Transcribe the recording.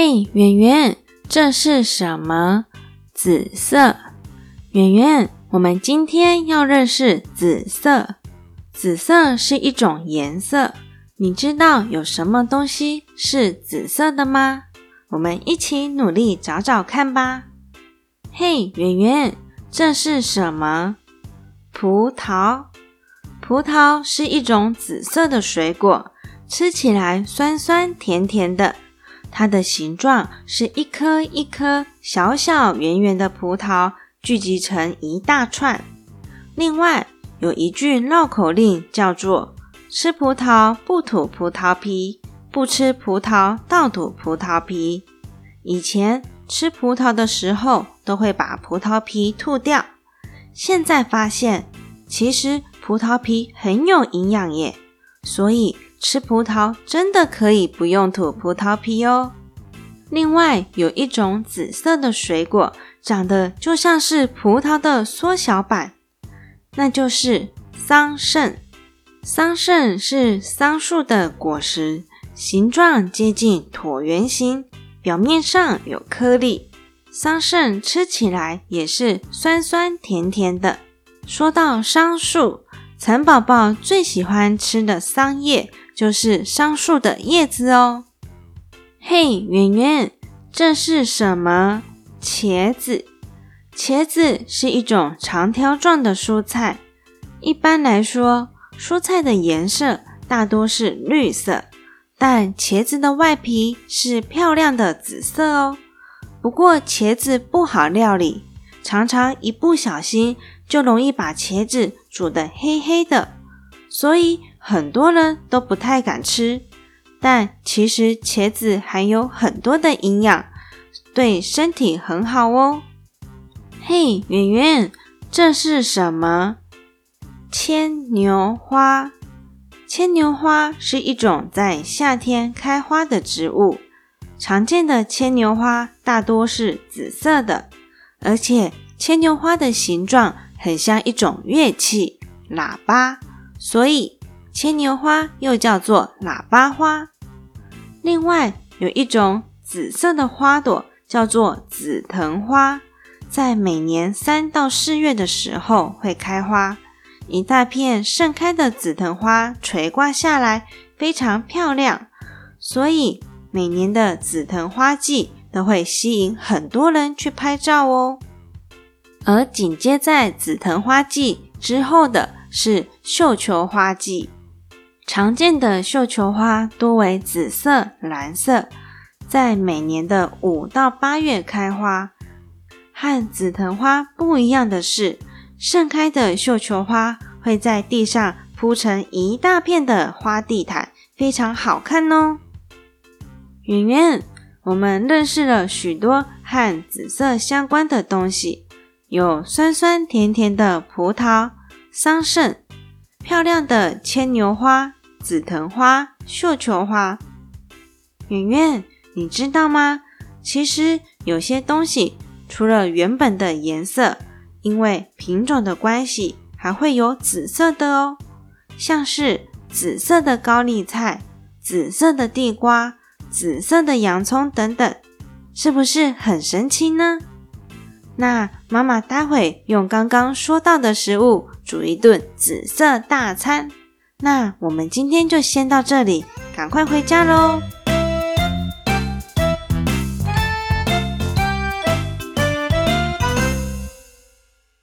嘿，圆圆，这是什么？紫色。圆圆，我们今天要认识紫色。紫色是一种颜色，你知道有什么东西是紫色的吗？我们一起努力找找看吧。嘿，圆圆，这是什么？葡萄。葡萄是一种紫色的水果，吃起来酸酸甜甜的。它的形状是一颗一颗小小圆圆的葡萄聚集成一大串。另外有一句绕口令叫做“吃葡萄不吐葡萄皮，不吃葡萄倒吐葡萄皮”。以前吃葡萄的时候都会把葡萄皮吐掉，现在发现其实葡萄皮很有营养耶，所以。吃葡萄真的可以不用吐葡萄皮哦。另外，有一种紫色的水果，长得就像是葡萄的缩小版，那就是桑葚。桑葚是桑树的果实，形状接近椭圆形，表面上有颗粒。桑葚吃起来也是酸酸甜甜的。说到桑树，蚕宝宝最喜欢吃的桑叶。就是桑树的叶子哦。嘿，圆圆，这是什么？茄子。茄子是一种长条状的蔬菜。一般来说，蔬菜的颜色大多是绿色，但茄子的外皮是漂亮的紫色哦。不过，茄子不好料理，常常一不小心就容易把茄子煮得黑黑的。所以很多人都不太敢吃，但其实茄子含有很多的营养，对身体很好哦。嘿，圆圆，这是什么？牵牛花。牵牛花是一种在夏天开花的植物，常见的牵牛花大多是紫色的，而且牵牛花的形状很像一种乐器——喇叭。所以，牵牛花又叫做喇叭花。另外，有一种紫色的花朵叫做紫藤花，在每年三到四月的时候会开花。一大片盛开的紫藤花垂挂下来，非常漂亮。所以，每年的紫藤花季都会吸引很多人去拍照哦。而紧接在紫藤花季之后的。是绣球花季，常见的绣球花多为紫色、蓝色，在每年的五到八月开花。和紫藤花不一样的是，盛开的绣球花会在地上铺成一大片的花地毯，非常好看哦。圆圆，我们认识了许多和紫色相关的东西，有酸酸甜甜的葡萄。桑葚、漂亮的牵牛花、紫藤花、绣球花。圆圆，你知道吗？其实有些东西除了原本的颜色，因为品种的关系，还会有紫色的哦。像是紫色的高丽菜、紫色的地瓜、紫色的洋葱等等，是不是很神奇呢？那妈妈待会用刚刚说到的食物煮一顿紫色大餐。那我们今天就先到这里，赶快回家喽。